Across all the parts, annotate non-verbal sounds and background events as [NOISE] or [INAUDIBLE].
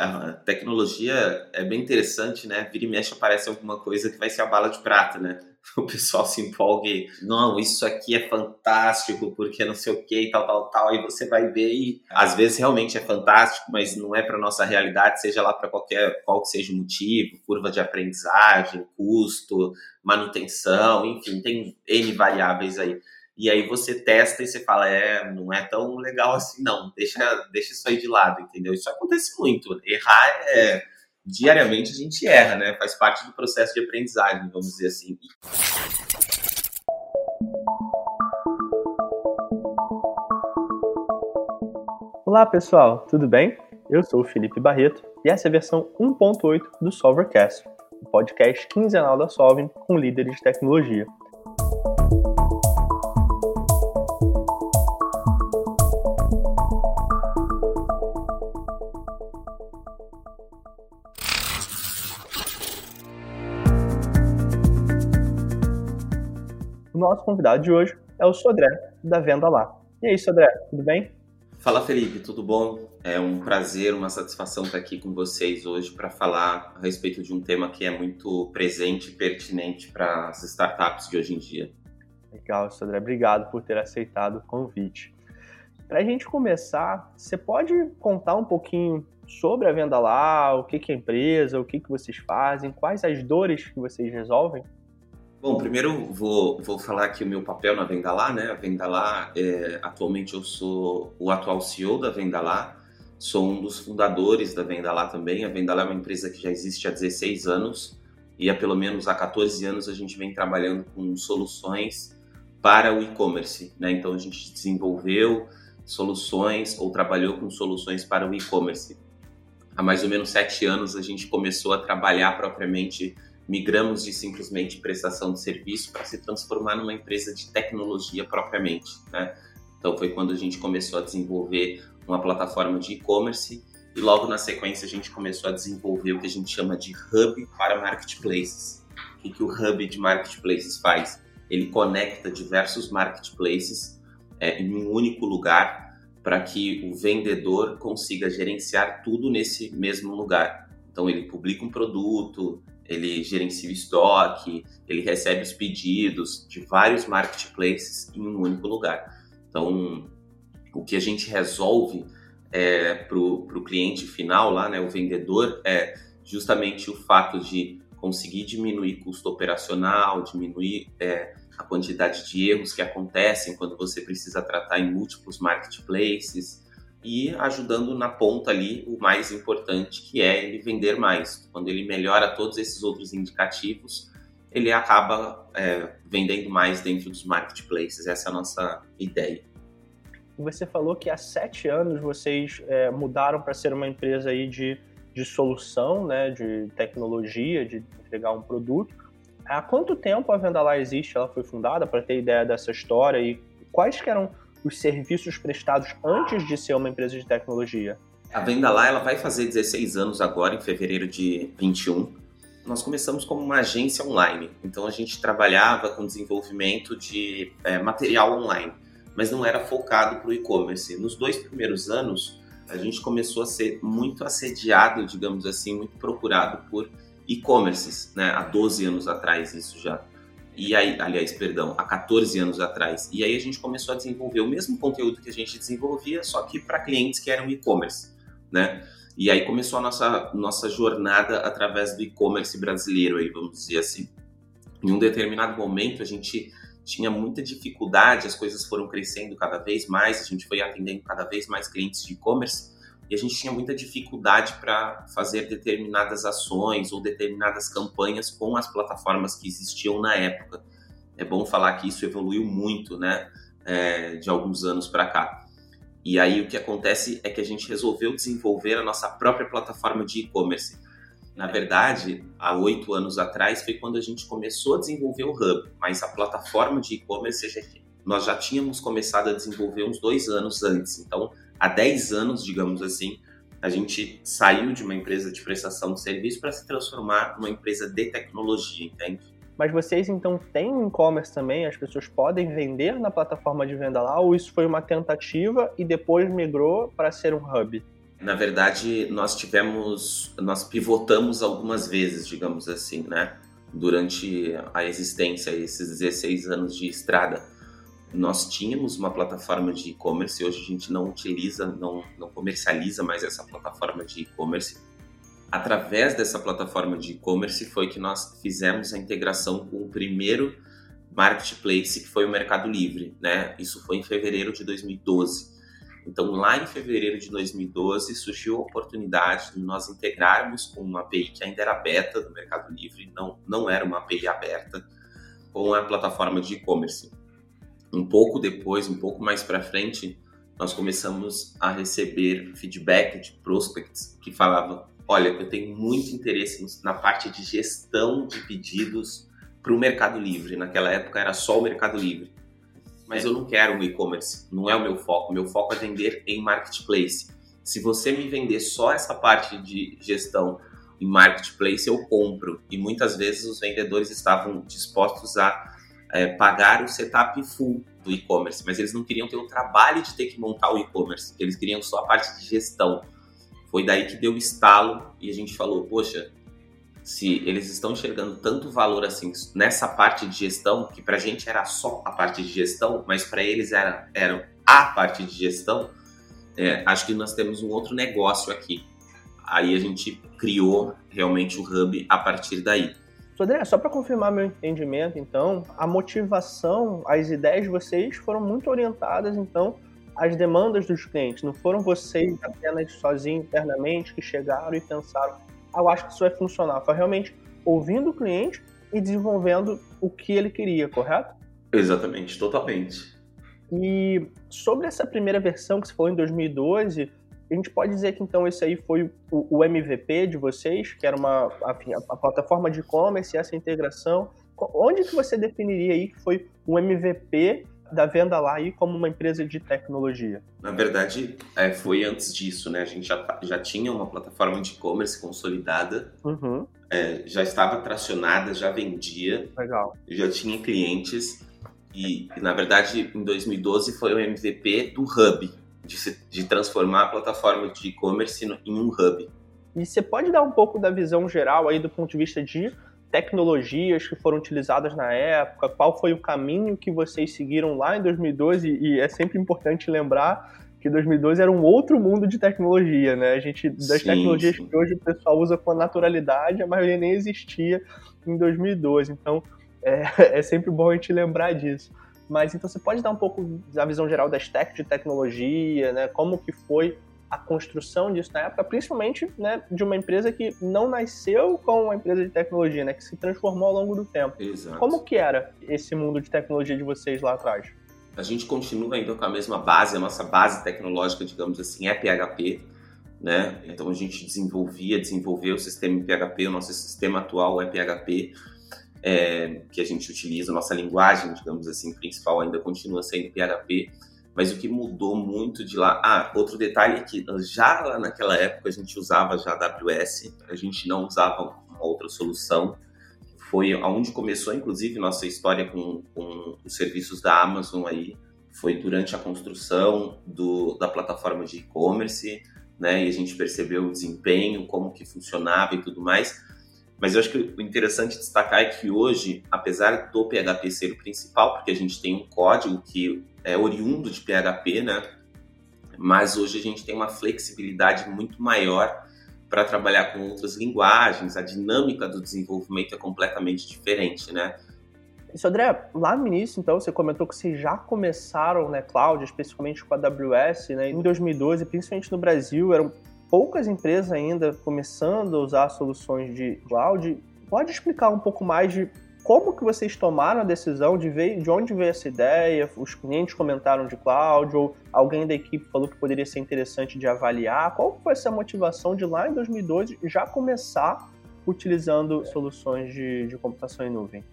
a tecnologia é bem interessante, né? Vira e mexe aparece alguma coisa que vai ser a bala de prata, né? [LAUGHS] O pessoal se empolgue, não, isso aqui é fantástico, porque não sei o que, tal, tal, tal. Aí você vai ver e às vezes realmente é fantástico, mas não é para nossa realidade, seja lá para qualquer qual que seja o motivo, curva de aprendizagem, custo, manutenção, enfim, tem N variáveis aí e aí você testa e você fala, é, não é tão legal assim, não, deixa, deixa isso aí de lado, entendeu? Isso acontece muito. Errar é. Diariamente a gente erra, né? Faz parte do processo de aprendizagem, vamos dizer assim. Olá pessoal, tudo bem? Eu sou o Felipe Barreto e essa é a versão 1.8 do Solvercast, o podcast quinzenal da Solving com líderes de tecnologia. Nosso convidado de hoje é o Sodré, da Venda Lá. E aí, Sodré, tudo bem? Fala, Felipe, tudo bom? É um prazer, uma satisfação estar aqui com vocês hoje para falar a respeito de um tema que é muito presente e pertinente para as startups de hoje em dia. Legal, Sodré, obrigado por ter aceitado o convite. Para a gente começar, você pode contar um pouquinho sobre a Venda Lá, o que, que é a empresa, o que, que vocês fazem, quais as dores que vocês resolvem? Bom, primeiro vou, vou falar aqui o meu papel na Vendalá, né? A Vendalá, é, atualmente eu sou o atual CEO da Vendalá, sou um dos fundadores da Vendalá também. A Vendalá é uma empresa que já existe há 16 anos e há pelo menos há 14 anos a gente vem trabalhando com soluções para o e-commerce, né? Então a gente desenvolveu soluções ou trabalhou com soluções para o e-commerce. Há mais ou menos sete anos a gente começou a trabalhar propriamente migramos de simplesmente prestação de serviço para se transformar numa empresa de tecnologia propriamente. Né? Então foi quando a gente começou a desenvolver uma plataforma de e-commerce e logo na sequência a gente começou a desenvolver o que a gente chama de hub para marketplaces. O que, que o hub de marketplaces faz? Ele conecta diversos marketplaces é, em um único lugar para que o vendedor consiga gerenciar tudo nesse mesmo lugar. Então ele publica um produto, ele gerencia o estoque, ele recebe os pedidos de vários marketplaces em um único lugar. Então, o que a gente resolve é, para o cliente final, lá, né, o vendedor, é justamente o fato de conseguir diminuir custo operacional, diminuir é, a quantidade de erros que acontecem quando você precisa tratar em múltiplos marketplaces, e ajudando na ponta ali o mais importante, que é ele vender mais. Quando ele melhora todos esses outros indicativos, ele acaba é, vendendo mais dentro dos marketplaces. Essa é a nossa ideia. Você falou que há sete anos vocês é, mudaram para ser uma empresa aí de, de solução, né, de tecnologia, de entregar um produto. Há quanto tempo a Venda Lá existe? Ela foi fundada para ter ideia dessa história e quais que eram os serviços prestados antes de ser uma empresa de tecnologia? A Venda Lá ela vai fazer 16 anos agora, em fevereiro de 21. Nós começamos como uma agência online, então a gente trabalhava com desenvolvimento de é, material online, mas não era focado para o e-commerce. Nos dois primeiros anos, a gente começou a ser muito assediado, digamos assim, muito procurado por e-commerces, né? Há 12 anos atrás, isso já. E aí, aliás, perdão, há 14 anos atrás. E aí a gente começou a desenvolver o mesmo conteúdo que a gente desenvolvia, só que para clientes que eram e-commerce, né? E aí começou a nossa, nossa jornada através do e-commerce brasileiro, aí, vamos dizer assim. Em um determinado momento, a gente tinha muita dificuldade, as coisas foram crescendo cada vez mais, a gente foi atendendo cada vez mais clientes de e-commerce, e a gente tinha muita dificuldade para fazer determinadas ações ou determinadas campanhas com as plataformas que existiam na época. É bom falar que isso evoluiu muito, né, é, de alguns anos para cá. E aí o que acontece é que a gente resolveu desenvolver a nossa própria plataforma de e-commerce. Na verdade, há oito anos atrás foi quando a gente começou a desenvolver o Hub, mas a plataforma de e-commerce nós já tínhamos começado a desenvolver uns dois anos antes. Então, há 10 anos, digamos assim, a gente saiu de uma empresa de prestação de serviço para se transformar numa empresa de tecnologia, entende? Mas vocês então têm um e-commerce também? As pessoas podem vender na plataforma de venda lá? Ou isso foi uma tentativa e depois migrou para ser um hub? Na verdade, nós tivemos, nós pivotamos algumas vezes, digamos assim, né? Durante a existência, esses 16 anos de estrada. Nós tínhamos uma plataforma de e-commerce, hoje a gente não utiliza, não, não comercializa mais essa plataforma de e-commerce. Através dessa plataforma de e-commerce foi que nós fizemos a integração com o primeiro marketplace, que foi o Mercado Livre, né? Isso foi em fevereiro de 2012. Então, lá em fevereiro de 2012, surgiu a oportunidade de nós integrarmos com uma API que ainda era beta do Mercado Livre, não, não era uma API aberta, com a plataforma de e-commerce. Um pouco depois, um pouco mais para frente, nós começamos a receber feedback de prospects que falavam: olha, eu tenho muito interesse na parte de gestão de pedidos para o Mercado Livre. Naquela época era só o Mercado Livre. Mas eu não quero um e-commerce, não é o meu foco. Meu foco é vender em marketplace. Se você me vender só essa parte de gestão em marketplace, eu compro. E muitas vezes os vendedores estavam dispostos a é, pagar o setup full do e-commerce, mas eles não queriam ter o trabalho de ter que montar o e-commerce, eles queriam só a parte de gestão. Foi daí que deu o estalo e a gente falou: poxa, se eles estão enxergando tanto valor assim nessa parte de gestão, que para a gente era só a parte de gestão, mas para eles era, era a parte de gestão, é, acho que nós temos um outro negócio aqui. Aí a gente criou realmente o Hub a partir daí. André, só para confirmar meu entendimento, então, a motivação, as ideias de vocês foram muito orientadas, então, às demandas dos clientes. Não foram vocês apenas sozinhos internamente que chegaram e pensaram, eu acho que isso vai funcionar. Foi realmente ouvindo o cliente e desenvolvendo o que ele queria, correto? Exatamente, totalmente. E sobre essa primeira versão que você falou em 2012, a gente pode dizer que então esse aí foi o, o MVP de vocês, que era uma a, a plataforma de e-commerce, essa integração. Onde que você definiria aí que foi o MVP da venda lá aí como uma empresa de tecnologia? Na verdade, é, foi antes disso, né? A gente já, já tinha uma plataforma de e-commerce consolidada, uhum. é, já estava tracionada, já vendia, Legal. já tinha clientes. E, na verdade, em 2012 foi o MVP do Hub, de, se, de transformar a plataforma de e-commerce em um hub. E você pode dar um pouco da visão geral aí do ponto de vista de tecnologias que foram utilizadas na época, qual foi o caminho que vocês seguiram lá em 2012 e é sempre importante lembrar que 2012 era um outro mundo de tecnologia, né? A gente das sim, tecnologias sim. que hoje o pessoal usa com naturalidade, a maioria nem existia em 2012. Então [LAUGHS] é, é sempre bom a gente lembrar disso. Mas então você pode dar um pouco da visão geral da stack de tecnologia, né? Como que foi a construção disso na época, principalmente né, de uma empresa que não nasceu como uma empresa de tecnologia, né, que se transformou ao longo do tempo. Exato. Como que era esse mundo de tecnologia de vocês lá atrás? A gente continua ainda com a mesma base, a nossa base tecnológica, digamos assim, é PHP, né? Então a gente desenvolvia, desenvolveu o sistema em PHP, o nosso sistema atual é PHP, é, que a gente utiliza, nossa linguagem, digamos assim, principal ainda continua sendo PHP mas o que mudou muito de lá. Ah, outro detalhe é que já lá naquela época a gente usava já AWS, a gente não usava uma outra solução. Foi aonde começou, inclusive, nossa história com, com os serviços da Amazon aí. Foi durante a construção do, da plataforma de e-commerce, né? E a gente percebeu o desempenho, como que funcionava e tudo mais. Mas eu acho que o interessante destacar é que hoje, apesar do PHP ser o principal, porque a gente tem um código que é oriundo de PHP, né? Mas hoje a gente tem uma flexibilidade muito maior para trabalhar com outras linguagens, a dinâmica do desenvolvimento é completamente diferente, né? Isso, André, lá no início, então, você comentou que vocês já começaram, né, cloud, especificamente com a AWS, né, em 2012, principalmente no Brasil, eram poucas empresas ainda começando a usar soluções de cloud. Pode explicar um pouco mais de como que vocês tomaram a decisão de ver de onde veio essa ideia? Os clientes comentaram de cloud ou alguém da equipe falou que poderia ser interessante de avaliar? Qual foi essa motivação de lá em 2012 já começar utilizando soluções de, de computação em nuvem?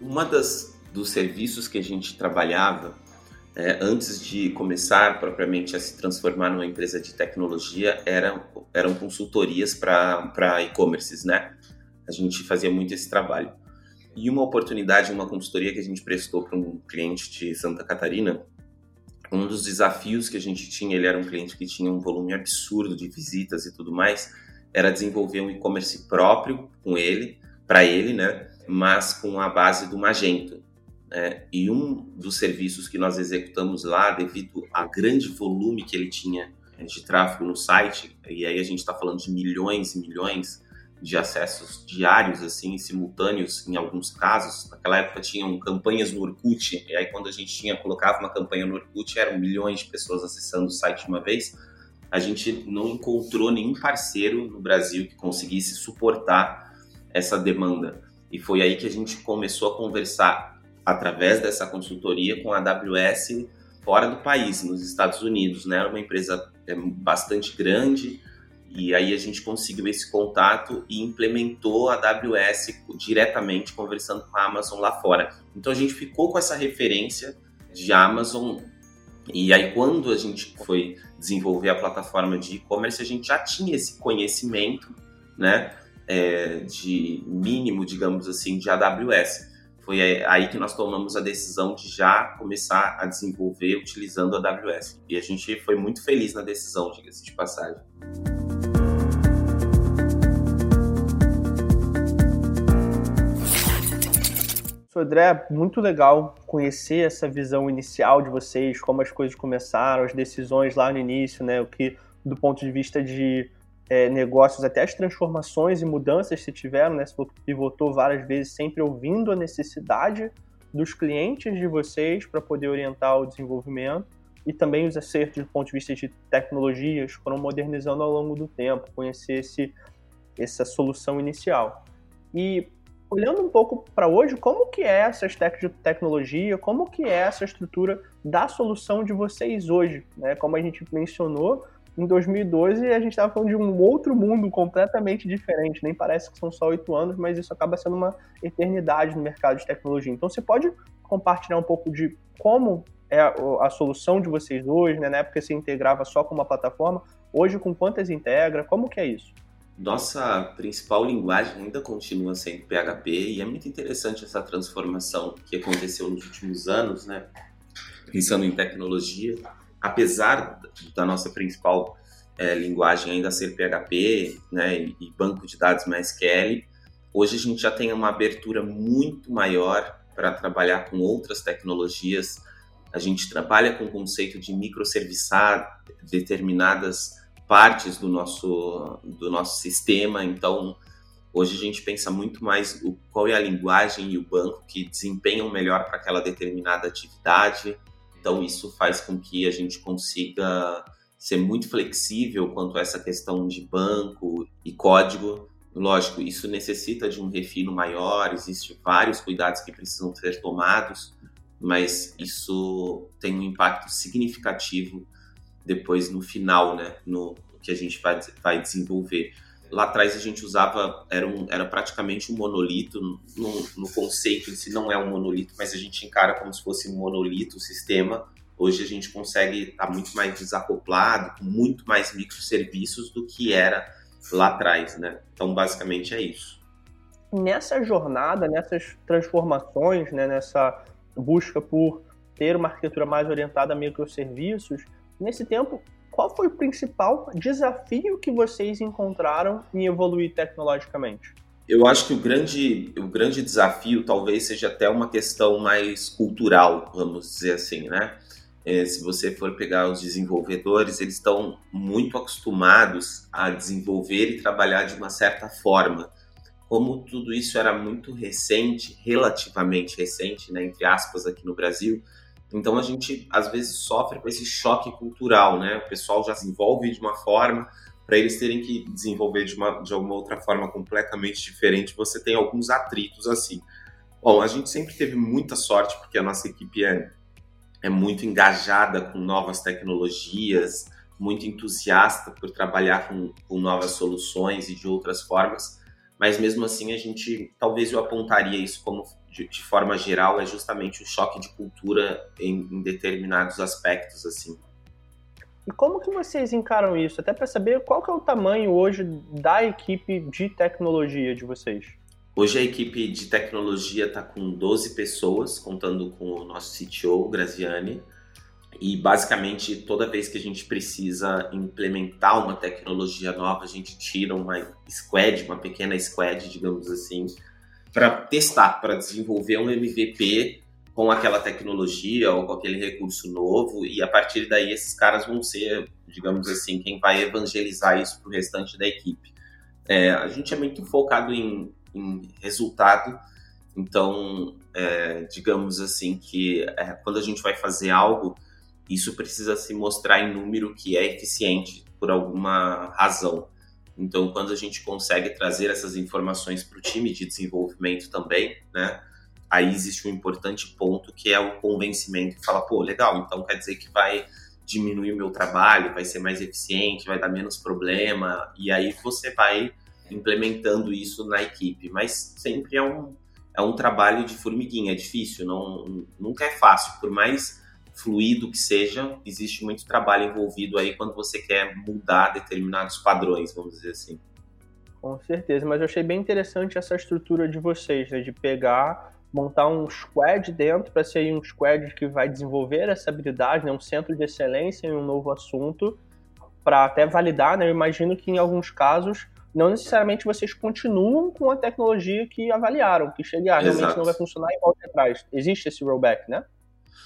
Uma das dos serviços que a gente trabalhava é, antes de começar propriamente a se transformar numa empresa de tecnologia eram eram consultorias para e-commerces, né? A gente fazia muito esse trabalho. E uma oportunidade, uma consultoria que a gente prestou para um cliente de Santa Catarina um dos desafios que a gente tinha, ele era um cliente que tinha um volume absurdo de visitas e tudo mais, era desenvolver um e-commerce próprio com ele, para ele, né? Mas com a base do Magento. Né? E um dos serviços que nós executamos lá, devido ao grande volume que ele tinha de tráfego no site, e aí a gente está falando de milhões e milhões de acessos diários, assim, simultâneos em alguns casos. Naquela época tinham campanhas no Orkut, e aí quando a gente tinha colocava uma campanha no Orkut, eram milhões de pessoas acessando o site de uma vez. A gente não encontrou nenhum parceiro no Brasil que conseguisse suportar essa demanda. E foi aí que a gente começou a conversar através dessa consultoria com a AWS fora do país, nos Estados Unidos, né? Era uma empresa é, bastante grande, e aí a gente conseguiu esse contato e implementou a AWS diretamente conversando com a Amazon lá fora. Então a gente ficou com essa referência de Amazon e aí quando a gente foi desenvolver a plataforma de e-commerce, a gente já tinha esse conhecimento, né, é, de mínimo, digamos assim, de AWS. Foi aí que nós tomamos a decisão de já começar a desenvolver utilizando a AWS. E a gente foi muito feliz na decisão, diga-se de passagem. André, muito legal conhecer essa visão inicial de vocês, como as coisas começaram, as decisões lá no início, né? O que, do ponto de vista de é, negócios, até as transformações e mudanças que tiveram, né? Você pivotou várias vezes, sempre ouvindo a necessidade dos clientes de vocês para poder orientar o desenvolvimento e também os acertos do ponto de vista de tecnologias foram modernizando ao longo do tempo, conhecer esse, essa solução inicial. E olhando um pouco para hoje, como que é essa stack de tecnologia, como que é essa estrutura da solução de vocês hoje, né? Como a gente mencionou, em 2012 a gente estava falando de um outro mundo completamente diferente, nem parece que são só oito anos, mas isso acaba sendo uma eternidade no mercado de tecnologia. Então você pode compartilhar um pouco de como é a solução de vocês hoje, né? Na época você integrava só com uma plataforma, hoje com quantas integra, como que é isso? nossa principal linguagem ainda continua sendo PHP e é muito interessante essa transformação que aconteceu nos últimos anos, né? Pensando em tecnologia, apesar da nossa principal é, linguagem ainda ser PHP, né, e banco de dados MySQL, hoje a gente já tem uma abertura muito maior para trabalhar com outras tecnologias. A gente trabalha com o conceito de microserviçar determinadas partes do nosso, do nosso sistema. Então, hoje a gente pensa muito mais o, qual é a linguagem e o banco que desempenham melhor para aquela determinada atividade. Então, isso faz com que a gente consiga ser muito flexível quanto a essa questão de banco e código. Lógico, isso necessita de um refino maior, existem vários cuidados que precisam ser tomados, mas isso tem um impacto significativo depois no final, né, no, que a gente vai, vai desenvolver. Lá atrás a gente usava, era, um, era praticamente um monolito, no, no conceito em si não é um monolito, mas a gente encara como se fosse um monolito o sistema. Hoje a gente consegue estar tá muito mais desacoplado, com muito mais microserviços do que era lá atrás, né? Então basicamente é isso. Nessa jornada, nessas transformações, né, nessa busca por ter uma arquitetura mais orientada a microserviços, Nesse tempo, qual foi o principal desafio que vocês encontraram em evoluir tecnologicamente? Eu acho que o grande, o grande desafio talvez seja até uma questão mais cultural, vamos dizer assim, né? É, se você for pegar os desenvolvedores, eles estão muito acostumados a desenvolver e trabalhar de uma certa forma. Como tudo isso era muito recente, relativamente recente, né, entre aspas, aqui no Brasil, então a gente às vezes sofre com esse choque cultural, né? O pessoal já se envolve de uma forma, para eles terem que desenvolver de uma de alguma outra forma completamente diferente, você tem alguns atritos assim. Bom, a gente sempre teve muita sorte porque a nossa equipe é, é muito engajada com novas tecnologias, muito entusiasta por trabalhar com, com novas soluções e de outras formas, mas mesmo assim a gente talvez eu apontaria isso como de, de, forma geral, é justamente o choque de cultura em, em determinados aspectos, assim. E como que vocês encaram isso? Até para saber qual que é o tamanho hoje da equipe de tecnologia de vocês. Hoje a equipe de tecnologia está com 12 pessoas, contando com o nosso CTO, Graziani. E basicamente, toda vez que a gente precisa implementar uma tecnologia nova, a gente tira uma squad, uma pequena squad, digamos assim, para testar, para desenvolver um MVP com aquela tecnologia ou com aquele recurso novo, e a partir daí esses caras vão ser, digamos assim, quem vai evangelizar isso para o restante da equipe. É, a gente é muito focado em, em resultado, então, é, digamos assim, que é, quando a gente vai fazer algo, isso precisa se mostrar em número que é eficiente por alguma razão. Então, quando a gente consegue trazer essas informações para o time de desenvolvimento também, né? Aí existe um importante ponto que é o convencimento e fala, pô, legal, então quer dizer que vai diminuir o meu trabalho, vai ser mais eficiente, vai dar menos problema, e aí você vai implementando isso na equipe. Mas sempre é um, é um trabalho de formiguinha, é difícil, não, nunca é fácil, por mais fluido que seja, existe muito trabalho envolvido aí quando você quer mudar determinados padrões, vamos dizer assim. Com certeza, mas eu achei bem interessante essa estrutura de vocês, né, de pegar, montar um squad dentro para ser um squad que vai desenvolver essa habilidade, né, um centro de excelência em um novo assunto, para até validar, né, eu imagino que em alguns casos não necessariamente vocês continuam com a tecnologia que avaliaram, que chega, ah, realmente não vai funcionar e volta atrás. Existe esse rollback, né?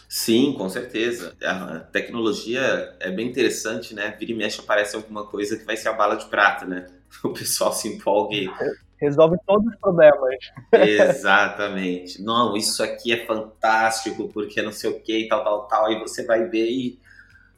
Sim, com certeza. A tecnologia é bem interessante, né? Vira e mexe aparece alguma coisa que vai ser a bala de prata, né? [LAUGHS] O pessoal se empolga e... Resolve todos os problemas. Exatamente. Não, isso aqui é fantástico, porque não sei o que, tal, tal, tal. Aí você vai ver e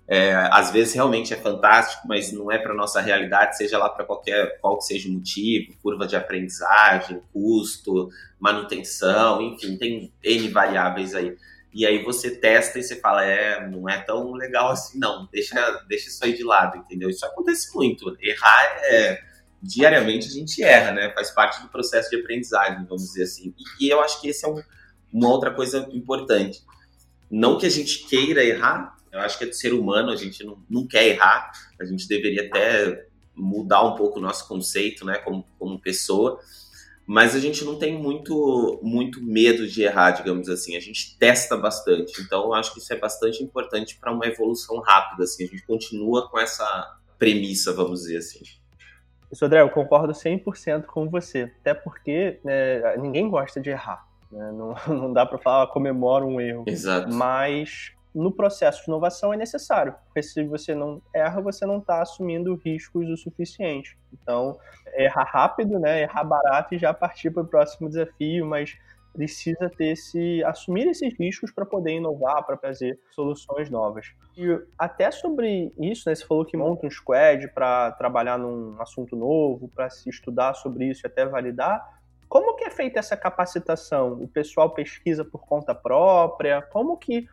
é, às vezes realmente é fantástico, mas não é para nossa realidade, seja lá para qualquer qual que seja o motivo, curva de aprendizagem, custo, manutenção, enfim, tem N variáveis aí e aí você testa e você fala, é, não é tão legal assim, não, deixa, deixa isso aí de lado, entendeu? Isso acontece muito. Errar é. Diariamente a gente erra, né? Faz parte do processo de aprendizagem, vamos dizer assim. E, e eu acho que esse é um, uma outra coisa importante. Não que a gente queira errar, eu acho que é do ser humano, a gente não, não quer errar, a gente deveria até mudar um pouco o nosso conceito, né, como, como pessoa, mas a gente não tem muito, muito medo de errar, digamos assim. A gente testa bastante. Então, eu acho que isso é bastante importante para uma evolução rápida. Assim. A gente continua com essa premissa, vamos dizer assim. Isso, André, eu concordo 100% com você. Até porque né, ninguém gosta de errar. Né? Não, [LAUGHS] não dá para falar, ah, comemora um erro. Exato. Mas no processo de inovação é necessário, porque se você não erra, você não está assumindo riscos o suficiente. Então, errar rápido, né, errar barato e já partir para o próximo desafio, mas precisa ter esse assumir esses riscos para poder inovar, para trazer soluções novas. E até sobre isso, né, você falou que monta um squad para trabalhar num assunto novo, para se estudar sobre isso e até validar. Como que é feita essa capacitação? O pessoal pesquisa por conta própria? Como que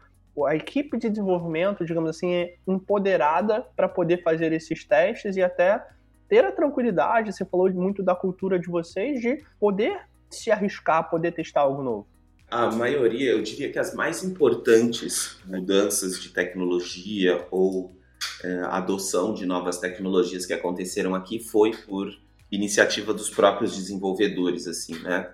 a equipe de desenvolvimento, digamos assim, é empoderada para poder fazer esses testes e até ter a tranquilidade, você falou muito da cultura de vocês, de poder se arriscar, poder testar algo novo. A maioria, eu diria que as mais importantes mudanças de tecnologia ou é, adoção de novas tecnologias que aconteceram aqui foi por iniciativa dos próprios desenvolvedores, assim, né?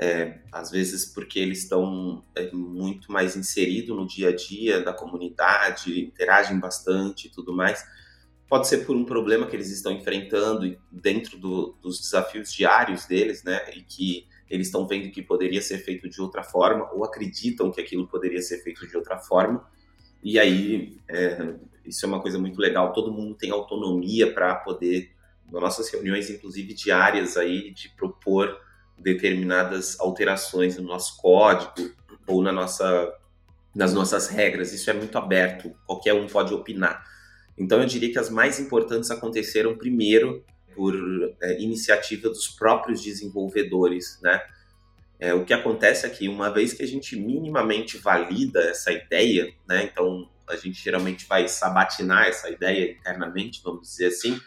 É, às vezes porque eles estão é, muito mais inseridos no dia a dia da comunidade, interagem bastante e tudo mais. Pode ser por um problema que eles estão enfrentando dentro do, dos desafios diários deles, né? E que eles estão vendo que poderia ser feito de outra forma ou acreditam que aquilo poderia ser feito de outra forma. E aí, é, isso é uma coisa muito legal. Todo mundo tem autonomia para poder, nas nossas reuniões, inclusive diárias, aí, de propor determinadas alterações no nosso código ou na nossa, nas nossas regras. Isso é muito aberto, qualquer um pode opinar. Então, eu diria que as mais importantes aconteceram primeiro por é, iniciativa dos próprios desenvolvedores, né? É, o que acontece é que uma vez que a gente minimamente valida essa ideia, né? Então, a gente geralmente vai sabatinar essa ideia internamente, vamos dizer assim,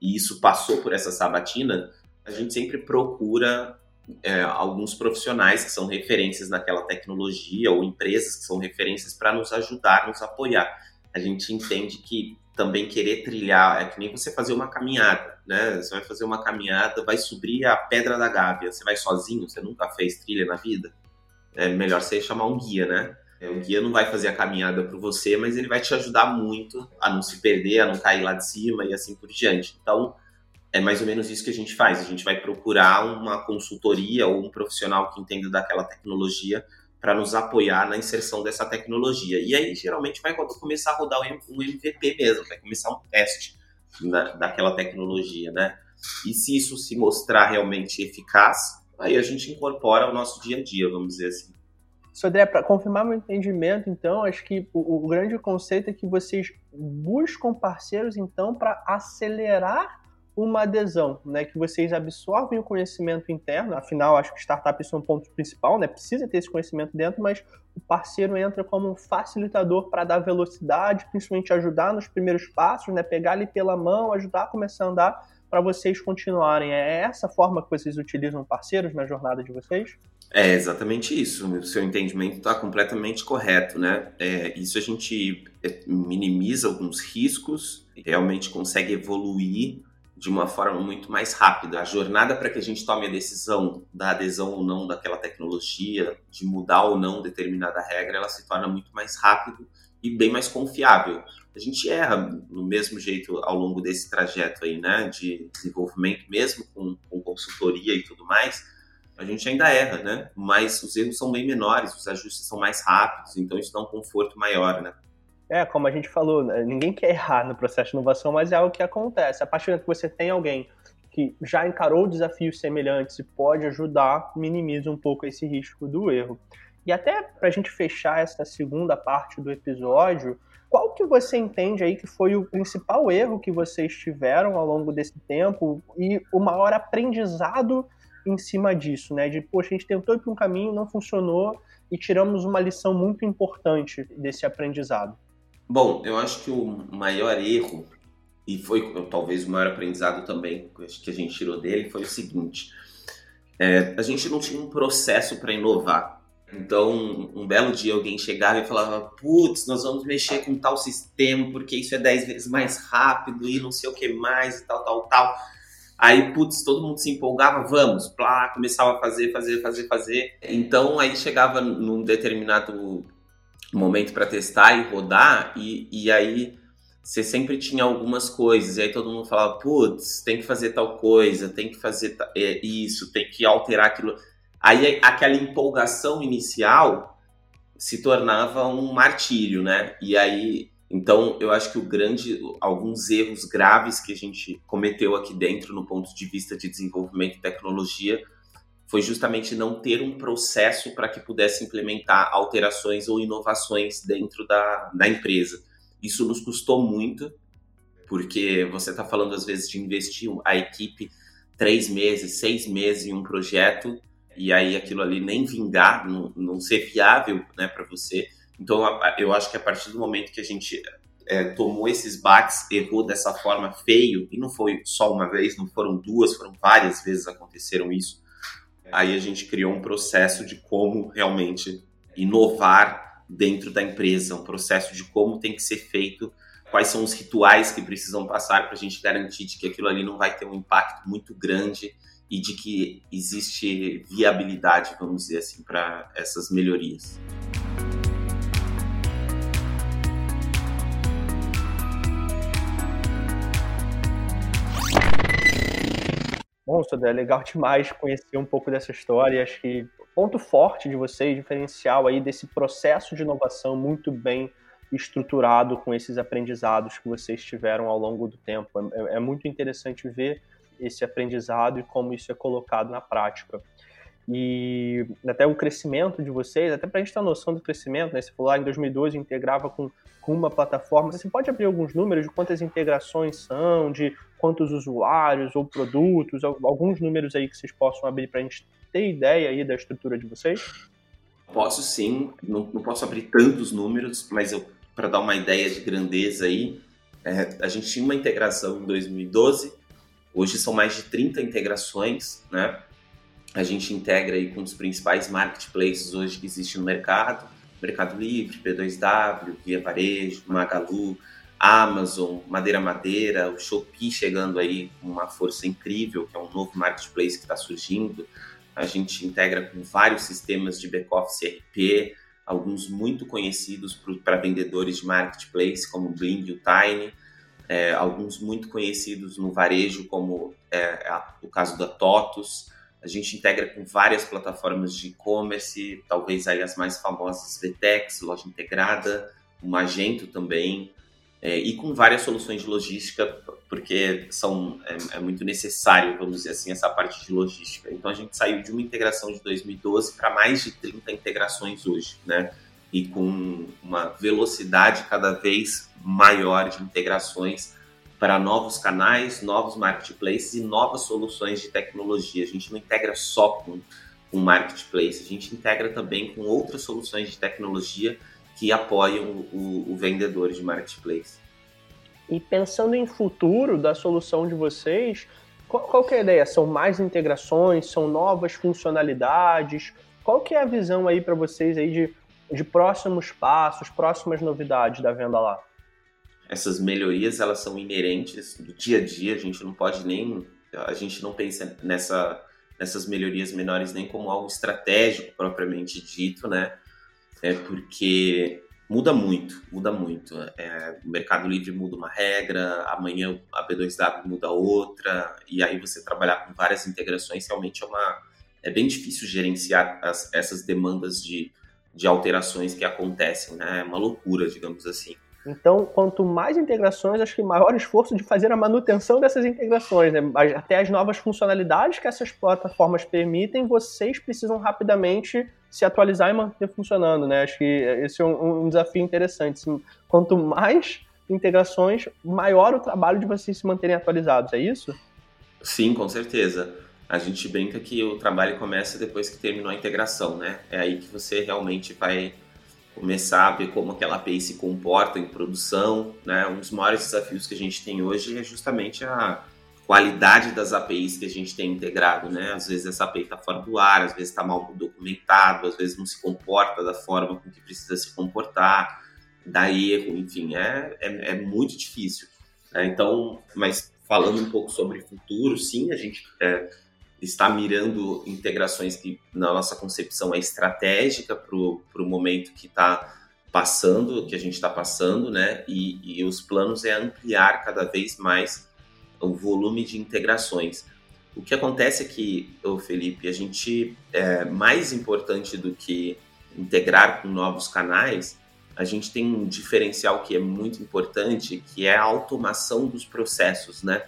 e isso passou por essa sabatina, a gente sempre procura é, alguns profissionais que são referências naquela tecnologia ou empresas que são referências para nos ajudar, nos apoiar. A gente entende que também querer trilhar é que nem você fazer uma caminhada, né? Você vai fazer uma caminhada, vai subir a Pedra da Gávea, você vai sozinho, você nunca fez trilha na vida, é melhor você chamar um guia, né? É, o guia não vai fazer a caminhada para você, mas ele vai te ajudar muito a não se perder, a não cair lá de cima e assim por diante. Então, é mais ou menos isso que a gente faz. A gente vai procurar uma consultoria ou um profissional que entenda daquela tecnologia para nos apoiar na inserção dessa tecnologia. E aí, geralmente, vai começar a rodar um MVP mesmo, vai começar um teste da, daquela tecnologia, né? E se isso se mostrar realmente eficaz, aí a gente incorpora ao nosso dia a dia, vamos dizer assim. Sodré, para confirmar meu entendimento, então, acho que o, o, grande conceito é que vocês buscam parceiros, então, para acelerar uma adesão, né? Que vocês absorvem o conhecimento interno, afinal, acho que startup isso é um ponto principal, né? Precisa ter esse conhecimento dentro, mas o parceiro entra como um facilitador para dar velocidade, principalmente ajudar nos primeiros passos, né? Pegar ali pela mão, ajudar a começar a andar para vocês continuarem. É essa forma que vocês utilizam parceiros na jornada de vocês? É exatamente isso. O seu entendimento está completamente correto, né? É, isso a gente é, minimiza alguns riscos, realmente consegue evoluir de uma forma muito mais rápida. A jornada para que a gente tome a decisão da adesão ou não daquela tecnologia, de mudar ou não determinada regra, ela se torna muito mais rápido e bem mais confiável. A gente erra no mesmo jeito ao longo desse trajeto aí, né, de desenvolvimento, mesmo com, com consultoria e tudo mais, a gente ainda erra, né? Mas os erros são bem menores, os ajustes são mais rápidos, então isso dá um conforto maior, né? É, como a gente falou, né? ninguém quer errar no processo de inovação, mas é algo que acontece. A partir do que você tem alguém que já encarou desafios semelhantes e pode ajudar, minimiza um pouco esse risco do erro. E até para a gente fechar essa segunda parte do episódio, qual que você entende aí que foi o principal erro que vocês tiveram ao longo desse tempo e o maior aprendizado em cima disso, né? De, poxa, a gente tentou ir para um caminho, não funcionou e tiramos uma lição muito importante desse aprendizado. Bom, eu acho que o maior erro, e foi talvez o maior aprendizado também que a gente tirou dele, foi o seguinte: é, a gente não tinha um processo para inovar. Então, um belo dia alguém chegava e falava: Putz, nós vamos mexer com tal sistema porque isso é 10 vezes mais rápido e não sei o que mais e tal, tal, tal. Aí, putz, todo mundo se empolgava, vamos, plá, começava a fazer, fazer, fazer, fazer. Então, aí chegava num determinado momento para testar e rodar, e, e aí você sempre tinha algumas coisas, e aí todo mundo falava, putz, tem que fazer tal coisa, tem que fazer é, isso, tem que alterar aquilo Aí aquela empolgação inicial se tornava um martírio, né? E aí, então eu acho que o grande, alguns erros graves que a gente cometeu aqui dentro no ponto de vista de desenvolvimento e tecnologia foi justamente não ter um processo para que pudesse implementar alterações ou inovações dentro da, da empresa. Isso nos custou muito, porque você está falando às vezes de investir a equipe três meses, seis meses em um projeto e aí aquilo ali nem vingar, não, não ser viável né, para você. Então eu acho que a partir do momento que a gente é, tomou esses baques, errou dessa forma feio, e não foi só uma vez, não foram duas, foram várias vezes aconteceram isso. Aí a gente criou um processo de como realmente inovar dentro da empresa, um processo de como tem que ser feito, quais são os rituais que precisam passar para a gente garantir que aquilo ali não vai ter um impacto muito grande e de que existe viabilidade, vamos dizer assim, para essas melhorias. Bom, Sodré, é legal demais conhecer um pouco dessa história. Acho que ponto forte de vocês, diferencial aí desse processo de inovação muito bem estruturado com esses aprendizados que vocês tiveram ao longo do tempo. É, é muito interessante ver esse aprendizado e como isso é colocado na prática. E até o crescimento de vocês, até para a gente ter noção do crescimento, né? Você falou lá em 2012 integrava com, com uma plataforma. Você pode abrir alguns números de quantas integrações são, de quantos usuários ou produtos, alguns números aí que vocês possam abrir para a gente ter ideia aí da estrutura de vocês? Posso sim, não, não posso abrir tantos números, mas para dar uma ideia de grandeza aí, é, a gente tinha uma integração em 2012 Hoje são mais de 30 integrações, né? A gente integra aí com os principais marketplaces hoje que existem no mercado, Mercado Livre, P2W, Via Varejo, Magalu, Amazon, Madeira Madeira, o Shopee chegando aí com uma força incrível, que é um novo marketplace que está surgindo. A gente integra com vários sistemas de back-office RP, alguns muito conhecidos para vendedores de marketplace, como Bling e o Tiny, é, alguns muito conhecidos no varejo, como é, o caso da TOTUS. A gente integra com várias plataformas de e-commerce, talvez aí as mais famosas Vetex, Loja Integrada, o Magento também, é, e com várias soluções de logística, porque são, é, é, muito necessário, vamos dizer assim, essa parte de logística. Então a gente saiu de uma integração de 2012 para mais de 30 integrações hoje, né? E com uma velocidade cada vez maior de integrações para novos canais, novos marketplaces e novas soluções de tecnologia. A gente não integra só com, com marketplace, a gente integra também com outras soluções de tecnologia que apoiam o, o vendedor de marketplace. E pensando em futuro da solução de vocês, qual, qual que é a ideia? São mais integrações? São novas funcionalidades? Qual que é a visão aí para vocês aí de, de próximos passos, próximas novidades da venda lá? Essas melhorias elas são inerentes do dia a dia. A gente não pode nem, a gente não pensa nessa, nessas melhorias menores nem como algo estratégico propriamente dito, né? é porque muda muito, muda muito. É, o Mercado Livre muda uma regra, amanhã a B2W muda outra, e aí você trabalhar com várias integrações realmente é uma é bem difícil gerenciar as, essas demandas de, de alterações que acontecem, né? É uma loucura, digamos assim. Então, quanto mais integrações, acho que maior esforço de fazer a manutenção dessas integrações, né? Até as novas funcionalidades que essas plataformas permitem, vocês precisam rapidamente se atualizar e manter funcionando, né? Acho que esse é um, um desafio interessante. Assim, quanto mais integrações, maior o trabalho de vocês se manterem atualizados, é isso? Sim, com certeza. A gente brinca que o trabalho começa depois que terminou a integração, né? É aí que você realmente vai começar a ver como aquela API se comporta em produção, né? Um dos maiores desafios que a gente tem hoje é justamente a qualidade das APIs que a gente tem integrado, né? Às vezes essa API está fora do ar, às vezes está mal documentado, às vezes não se comporta da forma com que precisa se comportar, dá erro, enfim, é, é, é muito difícil. Né? Então, mas falando um pouco sobre futuro, sim, a gente é, está mirando integrações que, na nossa concepção, é estratégica para o momento que está passando, que a gente está passando, né? E, e, os planos é ampliar cada vez mais o volume de integrações. O que acontece é que, ô Felipe, a gente, é, mais importante do que integrar com novos canais, a gente tem um diferencial que é muito importante, que é a automação dos processos, né?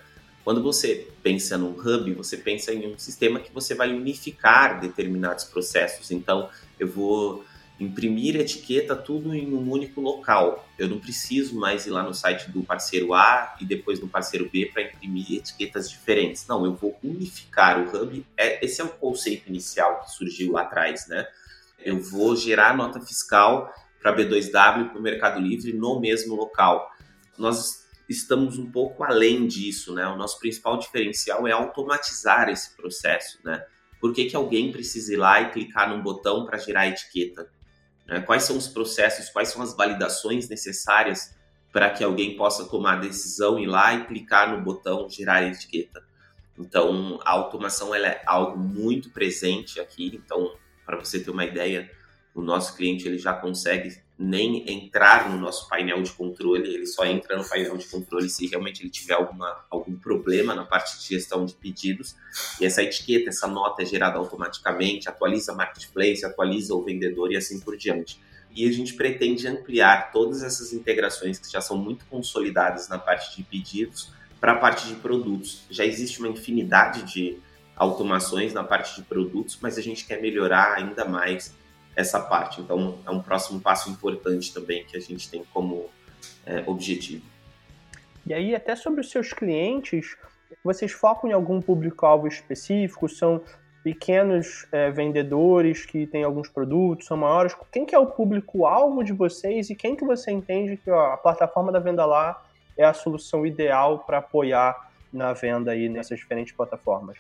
Quando você pensa num hub, você pensa em um sistema que você vai unificar determinados processos. Então, eu vou imprimir etiqueta tudo em um único local. Eu não preciso mais ir lá no site do parceiro A e depois do parceiro B para imprimir etiquetas diferentes. Não, eu vou unificar o hub. É, esse é o conceito inicial que surgiu lá atrás, né? Eu vou gerar nota fiscal para B2W e para o Mercado Livre no mesmo local. Nós estamos um pouco além disso, né? O nosso principal diferencial é automatizar esse processo, né? Por que, que alguém precisa ir lá e clicar num botão para gerar a etiqueta? Né? Quais são os processos, quais são as validações necessárias para que alguém possa tomar a decisão, ir lá e clicar no botão gerar a etiqueta? Então, a automação ela é algo muito presente aqui. Então, para você ter uma ideia, o nosso cliente ele já consegue nem entrar no nosso painel de controle, ele só entra no painel de controle se realmente ele tiver alguma, algum problema na parte de gestão de pedidos. E essa etiqueta, essa nota é gerada automaticamente, atualiza marketplace, atualiza o vendedor e assim por diante. E a gente pretende ampliar todas essas integrações que já são muito consolidadas na parte de pedidos para a parte de produtos. Já existe uma infinidade de automações na parte de produtos, mas a gente quer melhorar ainda mais essa parte. Então, é um próximo passo importante também que a gente tem como é, objetivo. E aí, até sobre os seus clientes, vocês focam em algum público-alvo específico? São pequenos é, vendedores que têm alguns produtos, são maiores? Quem que é o público-alvo de vocês e quem que você entende que ó, a plataforma da Venda Lá é a solução ideal para apoiar na venda aí nessas diferentes plataformas?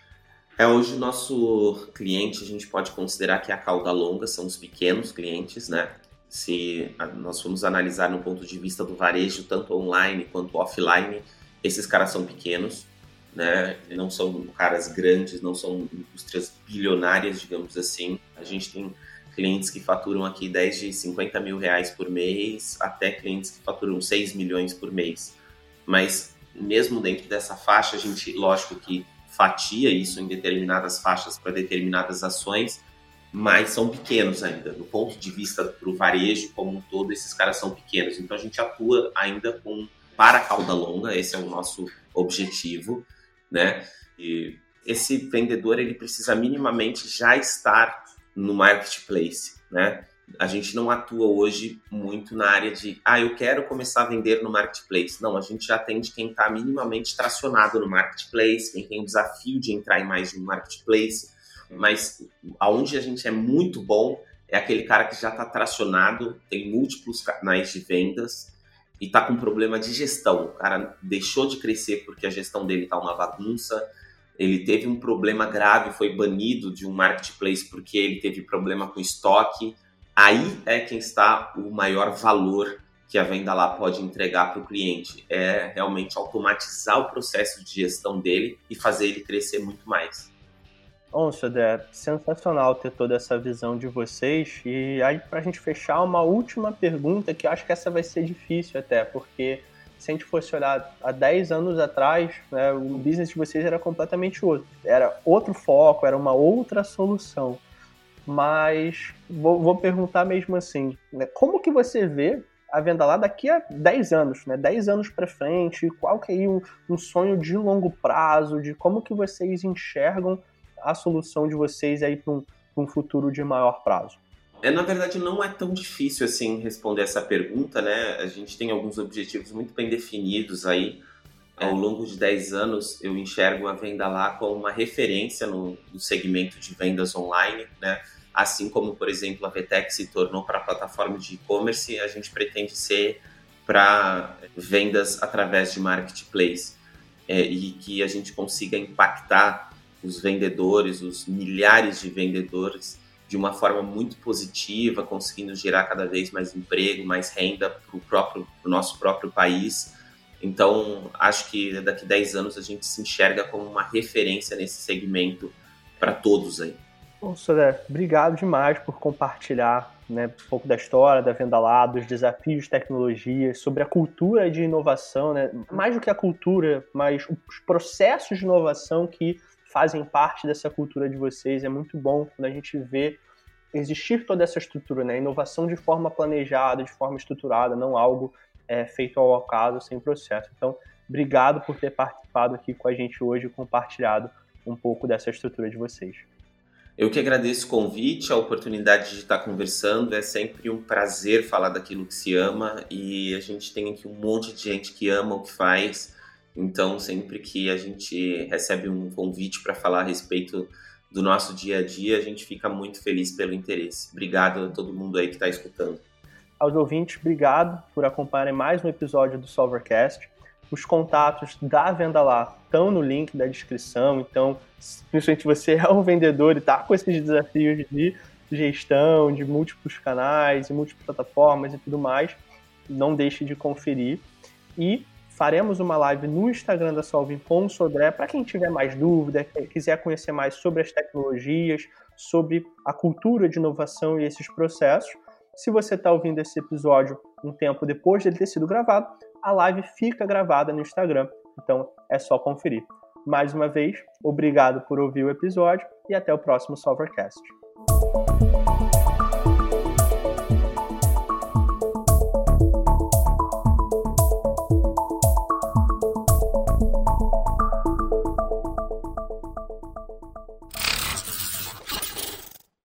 É, hoje nosso cliente a gente pode considerar que é a cauda longa, são os pequenos clientes, né? Se nós formos analisar no ponto de vista do varejo, tanto online quanto offline, esses caras são pequenos, né? Não são caras grandes, não são indústrias bilionárias, digamos assim. A gente tem clientes que faturam aqui 10 de 50 mil reais por mês, até clientes que faturam 6 milhões por mês. Mas mesmo dentro dessa faixa, a gente, lógico que fatia isso em determinadas faixas para determinadas ações, mas são pequenos ainda. Do ponto de vista do varejo como um todo, esses caras são pequenos. Então a gente atua ainda com para cauda longa, esse é o nosso objetivo, né? E esse vendedor ele precisa minimamente já estar no marketplace, né? A gente não atua hoje muito na área de, ah, eu quero começar a vender no marketplace. Não, a gente já atende quem está minimamente tracionado no marketplace, quem tem o desafio de entrar em mais de um marketplace. Mas aonde a gente é muito bom é aquele cara que já está tracionado, tem múltiplos canais de vendas e está com problema de gestão. O cara deixou de crescer porque a gestão dele está uma bagunça, ele teve um problema grave, foi banido de um marketplace porque ele teve problema com estoque. Aí é quem está o maior valor que a venda lá pode entregar para o cliente. É realmente automatizar o processo de gestão dele e fazer ele crescer muito mais. Bom, Sodé, sensacional ter toda essa visão de vocês. E aí, para a gente fechar, uma última pergunta, que acho que essa vai ser difícil até, porque se a gente fosse olhar há 10 anos atrás, né, o business de vocês era completamente outro. Era outro foco, era uma outra solução. Mas vou, vou perguntar mesmo assim, né, como que você vê a venda lá daqui a 10 anos, né? 10 anos para frente, qual que é um, um sonho de longo prazo, de como que vocês enxergam a solução de vocês aí para um, um futuro de maior prazo? É, na verdade, não é tão difícil assim responder essa pergunta, né? A gente tem alguns objetivos muito bem definidos aí. Ao longo de 10 anos, eu enxergo a venda lá como uma referência no, no segmento de vendas online, né? Assim como, por exemplo, a VTEC se tornou para a plataforma de e-commerce, a gente pretende ser para vendas através de marketplace é, e que a gente consiga impactar os vendedores, os milhares de vendedores de uma forma muito positiva, conseguindo gerar cada vez mais emprego, mais renda para o nosso próprio país. Então, acho que daqui a 10 anos a gente se enxerga como uma referência nesse segmento para todos aí. Bom, Sodé, obrigado demais por compartilhar né, um pouco da história da venda lá, dos desafios de tecnologia, sobre a cultura de inovação, né? mais do que a cultura, mas os processos de inovação que fazem parte dessa cultura de vocês. É muito bom quando a gente vê existir toda essa estrutura, né? Inovação de forma planejada, de forma estruturada, não algo é, feito ao acaso, sem processo. Então, obrigado por ter participado aqui com a gente hoje e compartilhado um pouco dessa estrutura de vocês. Eu que agradeço o convite, a oportunidade de estar conversando. É sempre um prazer falar daquilo que se ama e a gente tem aqui um monte de gente que ama o que faz então, sempre que a gente recebe um convite para falar a respeito do nosso dia a dia, a gente fica muito feliz pelo interesse. Obrigado a todo mundo aí que está escutando. Aos ouvintes, obrigado por acompanharem mais um episódio do Solvercast. Os contatos da Venda Lá estão no link da descrição, então, principalmente você [LAUGHS] é um vendedor e está com esses desafios de gestão, de múltiplos canais e múltiplas plataformas e tudo mais, não deixe de conferir. E faremos uma live no Instagram da Solving com o Sodré, para quem tiver mais dúvida, quiser conhecer mais sobre as tecnologias, sobre a cultura de inovação e esses processos. Se você está ouvindo esse episódio um tempo depois dele ter sido gravado, a live fica gravada no Instagram, então é só conferir. Mais uma vez, obrigado por ouvir o episódio e até o próximo Solvercast.